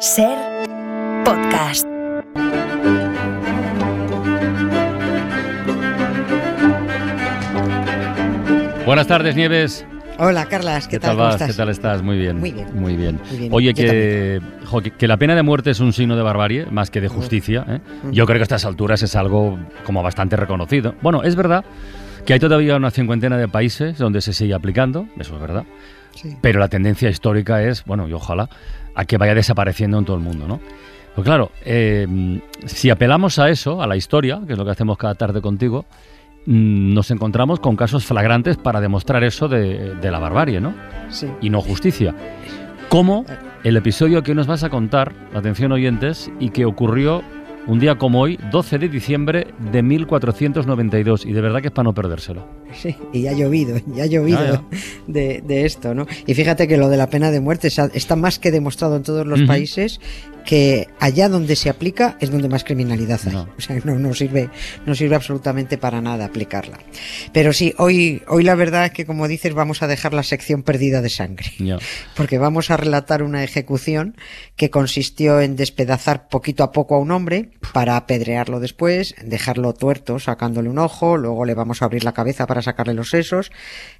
Ser podcast. Buenas tardes, Nieves. Hola, Carlas, ¿qué, tal, ¿Cómo estás? ¿Qué tal estás? Muy bien. Muy bien. Muy bien. Muy bien. Oye, Yo que, jo, que, que la pena de muerte es un signo de barbarie, más que de justicia. ¿eh? Yo creo que a estas alturas es algo como bastante reconocido. Bueno, es verdad que hay todavía una cincuentena de países donde se sigue aplicando, eso es verdad. Sí. Pero la tendencia histórica es, bueno, y ojalá, a que vaya desapareciendo en todo el mundo, ¿no? Pues claro, eh, si apelamos a eso, a la historia, que es lo que hacemos cada tarde contigo, mm, nos encontramos con casos flagrantes para demostrar eso de, de la barbarie, ¿no? Sí. Y no justicia. Como el episodio que nos vas a contar, atención oyentes, y que ocurrió un día como hoy, 12 de diciembre de 1492. Y de verdad que es para no perdérselo. Sí, y ya ha llovido, ya ha llovido Ya, De, de esto, ¿no? Y fíjate que lo de la pena de muerte está más que demostrado en todos los países que allá donde se aplica es donde más criminalidad hay. No. O sea, no, no sirve, no sirve absolutamente para nada aplicarla. Pero sí, hoy, hoy la verdad es que como dices vamos a dejar la sección perdida de sangre. Porque vamos a relatar una ejecución que consistió en despedazar poquito a poco a un hombre para apedrearlo después, dejarlo tuerto sacándole un ojo, luego le vamos a abrir la cabeza para sacarle los sesos,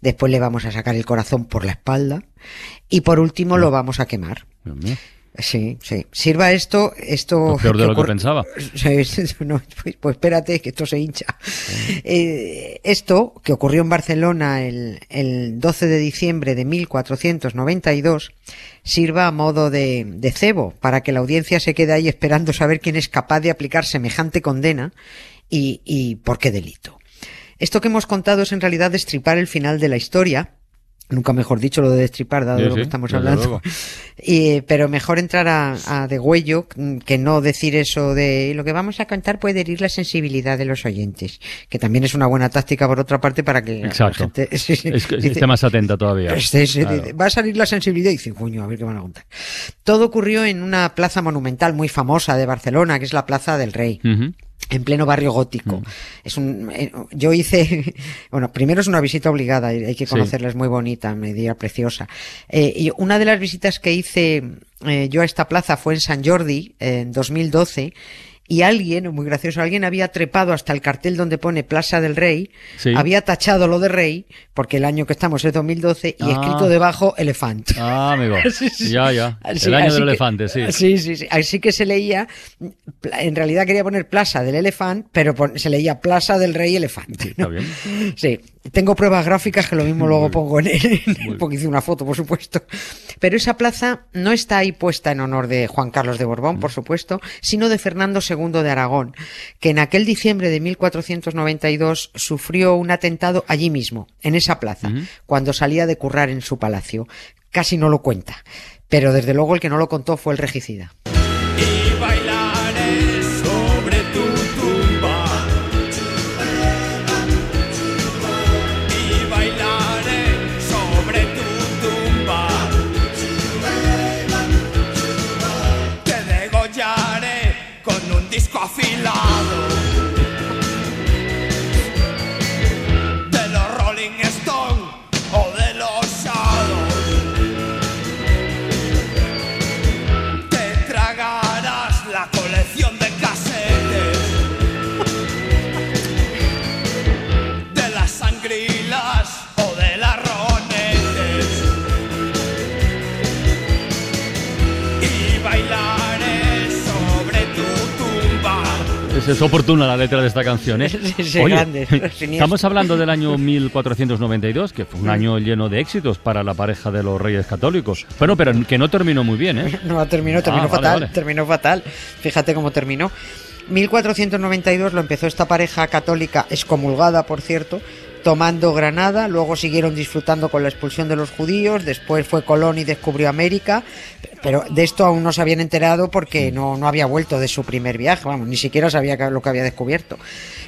después le vamos a sacar el corazón por la espalda y por último lo vamos a quemar. Dios mío. Sí, sí. Sirva esto, esto. Pues peor de lo que pensaba. No, pues, pues espérate, que esto se hincha. Eh, esto, que ocurrió en Barcelona el, el 12 de diciembre de 1492, sirva a modo de, de cebo para que la audiencia se quede ahí esperando saber quién es capaz de aplicar semejante condena y, y por qué delito. Esto que hemos contado es en realidad destripar el final de la historia. Nunca mejor dicho lo de destripar, dado Sí, lo sí, que estamos hablando. Y, pero mejor entrar a, a de huello mm, que no decir eso de lo que vamos a contar puede herir la sensibilidad de los oyentes, que también es una buena táctica por otra parte para que la gente sí, sí, Es que dice- esté más atenta todavía. este, sí, Claro. dice, va a salir la sensibilidad y dice, coño, a ver qué van a contar. Todo ocurrió en una plaza monumental muy famosa de Barcelona, que es la Plaza del Rey. En pleno barrio gótico. Mm. Es un, eh, yo hice, bueno, primero es una visita obligada, hay que Sí. conocerla, es muy bonita, medida preciosa. Eh, y una de las visitas que hice eh, yo a esta plaza fue en San Jordi, en 2012, y alguien, muy gracioso, alguien había trepado hasta el cartel donde pone Plaza del Rey, Sí. había tachado lo de Rey, porque el año que estamos es 2012, y Ah. escrito debajo Elefant. Ah, amigo. Sí, sí. Ya, ya. El año del que- elefante, sí. Sí, sí, sí. Así que se leía, en realidad quería poner Plaza del Elefante, pero se leía Plaza del Rey Elefante. Está bien. Sí, tengo pruebas gráficas que lo mismo luego pongo en bien. porque hice una foto, por supuesto. Pero esa plaza no está ahí puesta en honor de Juan Carlos de Borbón, Mm. por supuesto, sino de Fernando II de Aragón, que en aquel diciembre de 1492 sufrió un atentado allí mismo, en esa plaza, cuando salía de currar en su palacio. Casi no lo cuenta, pero desde luego el que no lo contó fue el regicida. Es, es oportuna la letra de esta canción, ¿eh? Sí, sí, Oye, grande, siniestro. estamos hablando del año 1492, que fue un año lleno de éxitos para la pareja de los reyes católicos. Bueno, pero que no terminó muy bien, ¿eh? No, terminó, terminó Ah, vale, fatal, vale. terminó fatal. Fíjate cómo terminó. 1492 lo empezó esta pareja católica, excomulgada, por cierto, tomando Granada, luego siguieron disfrutando con la expulsión de los judíos, después fue Colón y descubrió América, pero de esto aún no se habían enterado porque no, no había vuelto de su primer viaje, vamos, ni siquiera sabía lo que había descubierto.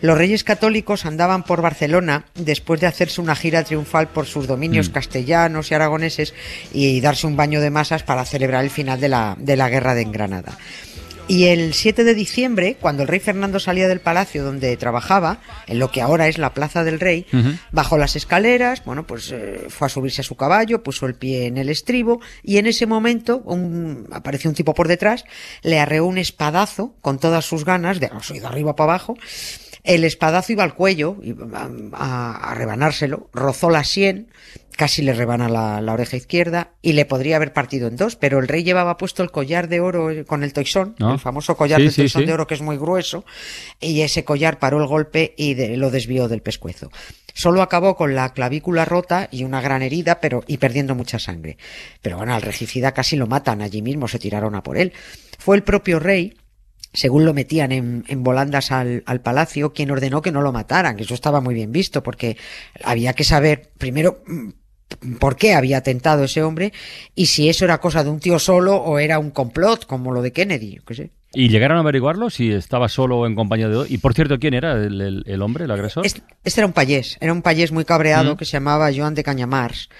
Los reyes católicos andaban por Barcelona después de hacerse una gira triunfal por sus dominios Mm. castellanos y aragoneses y darse un baño de masas para celebrar el final de la, de la guerra de Granada. Y el 7 de diciembre, cuando el rey Fernando salía del palacio donde trabajaba, en lo que ahora es la Plaza del Rey, Ujú. bajó las escaleras, bueno, pues eh, fue a subirse a su caballo, puso el pie en el estribo y en ese momento un, apareció un tipo por detrás, le arreó un espadazo con todas sus ganas, de arriba para abajo. El espadazo iba al cuello, iba a, rebanárselo, rozó la sien, casi le rebana la, la oreja izquierda y le podría haber partido en dos, pero el rey llevaba puesto el collar de oro eh, con el toisón, el famoso collar Sí, sí, toisón sí. de oro que es muy grueso, y ese collar paró el golpe y de- lo desvió del pescuezo. Solo acabó con la clavícula rota y una gran herida, pero y perdiendo mucha sangre. Pero bueno, al regicida casi lo matan, allí mismo se tiraron a por él. Fue el propio rey según lo metían en, en volandas al, al palacio, quien ordenó que no lo mataran, que eso estaba muy bien visto, porque había que saber, primero, mm, por qué había atentado ese hombre y si eso era cosa de un tío solo o era un complot, como lo de Kennedy, yo qué sé. ¿Y llegaron a averiguarlo si estaba solo o en compañía de... Y por cierto, ¿quién era el, el- el hombre, el agresor? Este, este era un payés, era un payés muy cabreado Mm. que se llamaba Joan de Cañamars,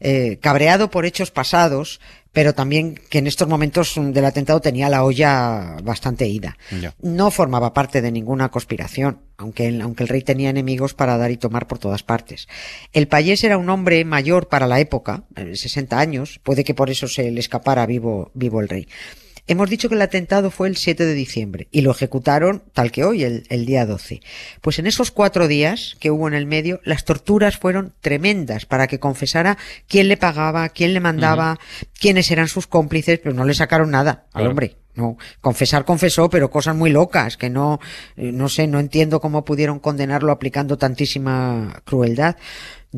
eh, cabreado por hechos pasados, pero también que en estos momentos del atentado tenía la olla bastante ida. No formaba parte de ninguna conspiración, aunque el, aunque el rey tenía enemigos para dar y tomar por todas partes. El payés era un hombre mayor para la época, eh, 60 años, puede que por eso se le escapara vivo, vivo el rey. Hemos dicho que el atentado fue el 7 de diciembre y lo ejecutaron tal que hoy, el, el día 12. Pues en esos cuatro días que hubo en el medio, las torturas fueron tremendas para que confesara quién le pagaba, quién le mandaba, quiénes eran sus cómplices, pero no le sacaron nada al hombre. No, confesar confesó, pero cosas muy locas que no, eh, no sé, no entiendo cómo pudieron condenarlo aplicando tantísima crueldad.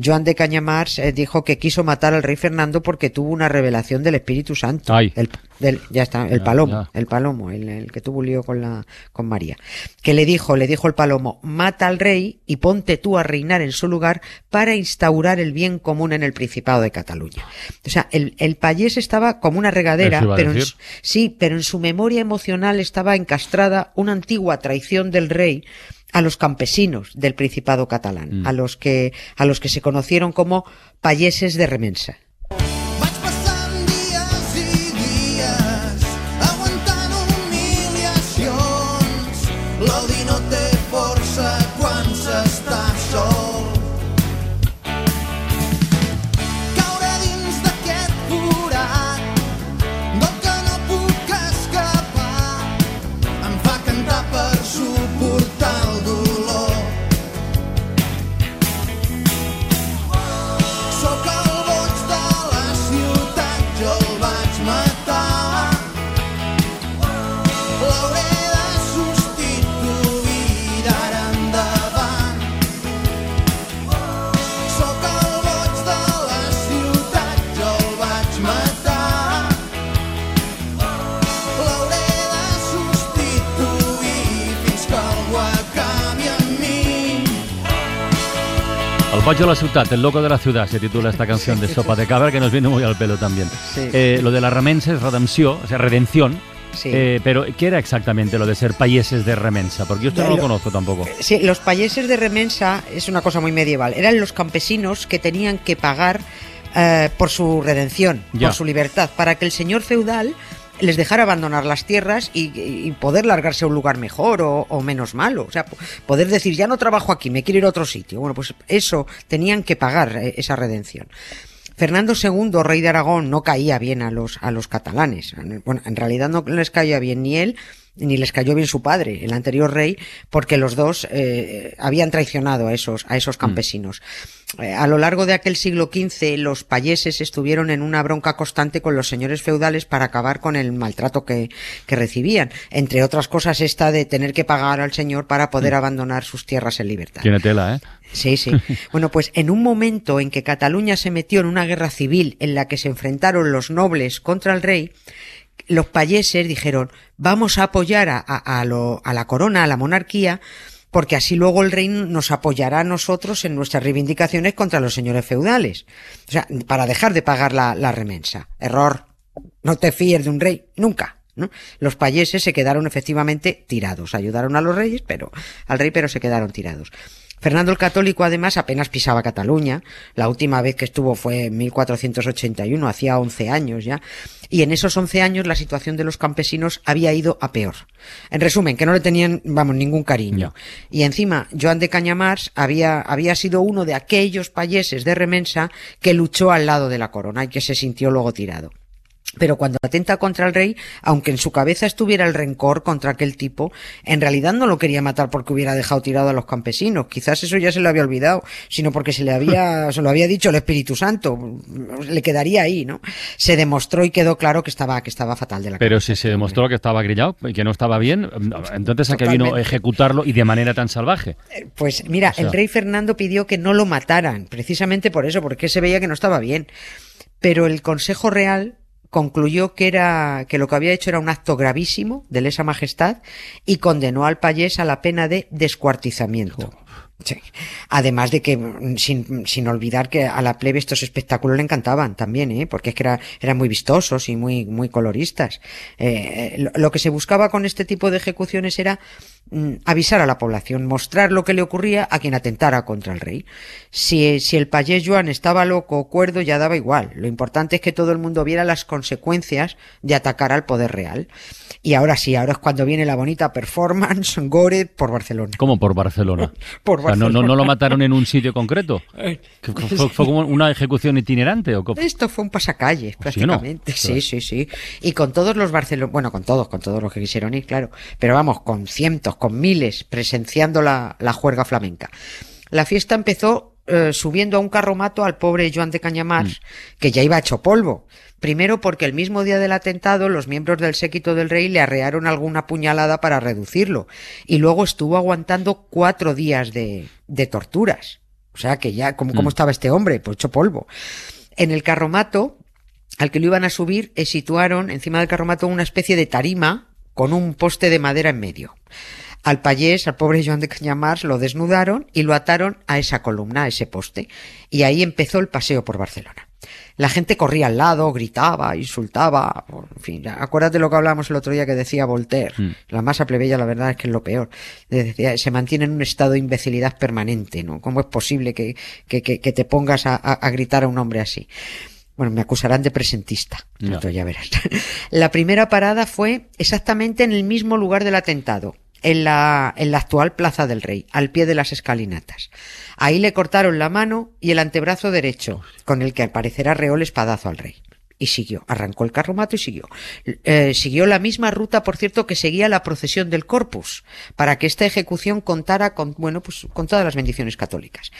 Joan de Cañamars eh, dijo que quiso matar al rey Fernando porque tuvo una revelación del Espíritu Santo. Ay. Del- del- ya está, el Ya, palomo, ya. el palomo, el, el que tuvo un lío con la, con María. Que le dijo, le dijo el palomo, mata al rey y ponte tú a reinar en su lugar para instaurar el bien común en el Principado de Cataluña. O sea, el, el payés estaba como una regadera, pero en sí, pero en su memoria emocional estaba encastrada una antigua traición del rey a los campesinos del Principado catalán, Mm. a los que, a los que se conocieron como payeses de remensa. Boig de la Ciudad, el loco de la ciudad, se titula esta canción de Sopa de Cabra, que nos viene muy al pelo también. Sí. Eh, lo de la remensa es redención, o sea, redención. Sí. Eh, pero, ¿qué era exactamente lo de ser payeses de remensa? Porque yo esto no lo lo- conozco tampoco. Sí, los payeses de remensa es una cosa muy medieval. Eran los campesinos que tenían que pagar eh, por su redención, Ya. por su libertad, para que el señor feudal les dejara abandonar las tierras y, poder largarse a un lugar mejor o, menos malo. O sea, po- poder decir, ya no trabajo aquí, me quiero ir a otro sitio. Bueno, pues eso, tenían que pagar eh, esa redención. Fernando II, rey de Aragón, no caía bien a los, a los catalanes. Bueno, en realidad no les caía bien ni él, ni les cayó bien su padre, el anterior rey, porque los dos eh, habían traicionado a esos, a esos campesinos. Eh, a lo largo de aquel siglo XV, los payeses estuvieron en una bronca constante con los señores feudales para acabar con el maltrato que, que recibían. Entre otras cosas, esta de tener que pagar al señor para poder abandonar sus tierras en libertad. Tiene tela, ¿eh? Sí, sí. Bueno, pues en un momento en que Cataluña se metió en una guerra civil en la que se enfrentaron los nobles contra el rey, los payeses dijeron, vamos a apoyar a, a- lo- a la corona, a la monarquía, porque así luego el rey nos apoyará a nosotros en nuestras reivindicaciones contra los señores feudales. O sea, para dejar de pagar la, la remensa. Error. No te fíes de un rey, nunca. Los payeses se quedaron efectivamente tirados. Ayudaron a los reyes, pero al rey, pero se quedaron tirados. Fernando el Católico además apenas pisaba Cataluña. La última vez que estuvo fue en 1481, hacía 11 años ya. Y en esos 11 años la situación de los campesinos había ido a peor. En resumen, que no le tenían, vamos, ningún cariño. Y encima, Joan de Cañamars había, había sido uno de aquellos payeses de Remensa que luchó al lado de la corona y que se sintió luego tirado. Pero cuando atenta contra el rey, aunque en su cabeza estuviera el rencor contra aquel tipo, en realidad no lo quería matar porque hubiera dejado tirado a los campesinos. Quizás eso ya se le había olvidado, sino porque se le había, se lo había dicho el Espíritu Santo. Le quedaría ahí, ¿no? Se demostró y quedó claro que estaba, que estaba fatal de la Pero cabeza si se demostró que estaba grillado y que no estaba bien, entonces a qué vino ejecutarlo y de manera tan salvaje. Pues mira, O sea- el rey Fernando pidió que no lo mataran, precisamente por eso, porque se veía que no estaba bien. Pero el Consejo Real concluyó que era que lo que había hecho era un acto gravísimo de lesa majestad y condenó al payés a la pena de descuartizamiento. Sí. Además de que, mm, sin, sin olvidar que a la plebe estos espectáculos le encantaban también, ¿eh? porque es que era- eran muy vistosos y muy, muy coloristas. Eh, lo, lo que se buscaba con este tipo de ejecuciones era mm, avisar a la población, mostrar lo que le ocurría a quien atentara contra el rey. Si, si el payés Joan estaba loco o cuerdo, ya daba igual. Lo importante es que todo el mundo viera las consecuencias de atacar al poder real. Y ahora sí, ahora es cuando viene la bonita performance Gore por Barcelona. ¿Cómo por Barcelona? Por O sea, ¿no, no, Barcelona. ¿No lo mataron en un sitio concreto? ¿Que ¿Fue, fue como una ejecución itinerante? ¿o? Esto fue un pasacalles, ¿Sí o no? prácticamente. Sí, sí, sí. Y con todos los barceloneses, bueno, con todos, con todos los que quisieron ir, claro. Pero vamos, con cientos, con miles, presenciando la, la juerga flamenca. La fiesta empezó eh, subiendo a un carromato al pobre Joan de Cañamars, que ya iba hecho polvo. Primero porque el mismo día del atentado los miembros del séquito del rey le arrearon alguna puñalada para reducirlo. Y luego estuvo aguantando cuatro días de, de torturas. O sea que ya, ¿cómo, cómo Mm. estaba este hombre? Pues hecho polvo. En el carromato, al que lo iban a subir, eh, situaron encima del carromato una especie de tarima con un poste de madera en medio. Al payés, al pobre Joan de Cañamars, lo desnudaron y lo ataron a esa columna, a ese poste. Y ahí empezó el paseo por Barcelona. La gente corría al lado, gritaba, insultaba, en fin, acuérdate lo que hablábamos el otro día que decía Voltaire. Mm. La masa plebeya, la verdad es que es lo peor. Decía, se mantiene en un estado de imbecilidad permanente, ¿no? ¿Cómo es posible que, que, que, que te pongas a, a- a gritar a un hombre así? Bueno, me acusarán de presentista. Entonces ya verás. La primera parada fue exactamente en el mismo lugar del atentado, en la, en la actual Plaza del Rey, al pie de las escalinatas. Ahí le cortaron la mano y el antebrazo derecho, con el que al parecer arreó el espadazo al rey. Y siguió, arrancó el carromato y siguió. Eh, siguió la misma ruta, por cierto, que seguía la procesión del Corpus, para que esta ejecución contara con, bueno, pues con todas las bendiciones católicas.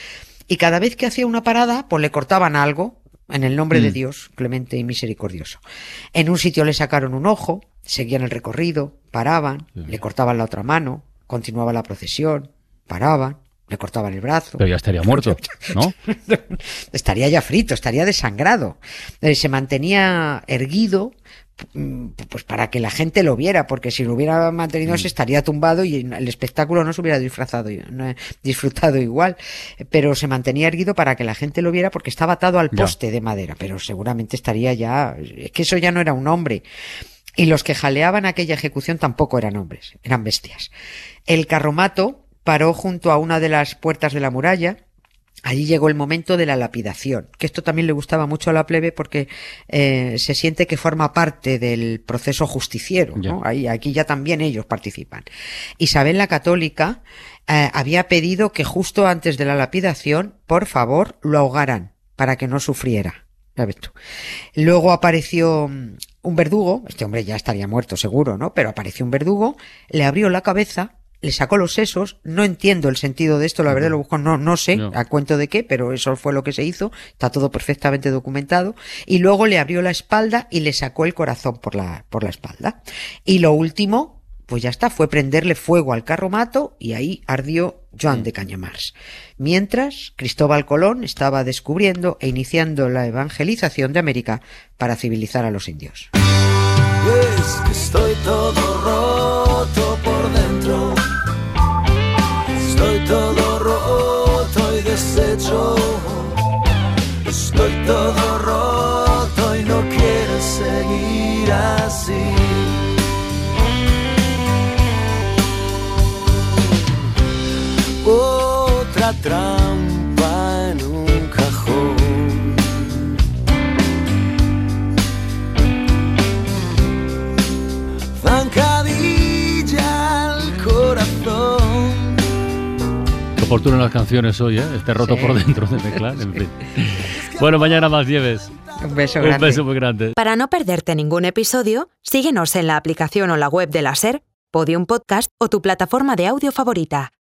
Y cada vez que hacía una parada, pues le cortaban algo, en el nombre de Mm. Dios, clemente y misericordioso. En un sitio le sacaron un ojo, seguían el recorrido, paraban, le cortaban la otra mano, continuaba la procesión, paraban, le cortaban el brazo. Pero ya estaría muerto, ¿no? estaría ya frito, estaría desangrado. Eh, se mantenía erguido mm, pues para que la gente lo viera, porque si lo hubiera mantenido se estaría tumbado y el espectáculo no se hubiera disfrazado, no, disfrutado igual. Pero se mantenía erguido para que la gente lo viera porque estaba atado al Ya. poste de madera, pero seguramente estaría ya, es que eso ya no era un hombre. Y los que jaleaban aquella ejecución tampoco eran hombres, eran bestias. El carromato paró junto a una de las puertas de la muralla. Allí llegó el momento de la lapidación, que esto también le gustaba mucho a la plebe porque eh, se siente que forma parte del proceso justiciero. ¿no? Ahí, aquí ya también ellos participan. Isabel la Católica eh, había pedido que justo antes de la lapidación, por favor, lo ahogaran para que no sufriera. Ya ves tú. Luego apareció mm, un verdugo, este hombre ya estaría muerto seguro, ¿no? Pero apareció un verdugo, le abrió la cabeza, le sacó los sesos, no entiendo el sentido de esto, la verdad lo busco, no, no sé No. a cuento de qué, pero eso fue lo que se hizo, está todo perfectamente documentado, y luego le abrió la espalda y le sacó el corazón por la, por la espalda. Y lo último, pues ya está, fue prenderle fuego al carromato y ahí ardió Joan de Cañamars. Mientras, Cristóbal Colón estaba descubriendo e iniciando la evangelización de América para civilizar a los indios. Es que estoy todo roto por dentro. Estoy todo roto y deshecho. Estoy todo roto y no quiero seguir así. Una trampa en un cajón. Zancadilla al corazón. Qué oportunas las canciones hoy, ¿eh? Este roto Sí. por dentro de mezclar, en fin. Bueno, mañana más lleves. Un beso Un grande. beso muy grande. Para no perderte ningún episodio, síguenos en la aplicación o la web de la SER, Podium Podcast o tu plataforma de audio favorita.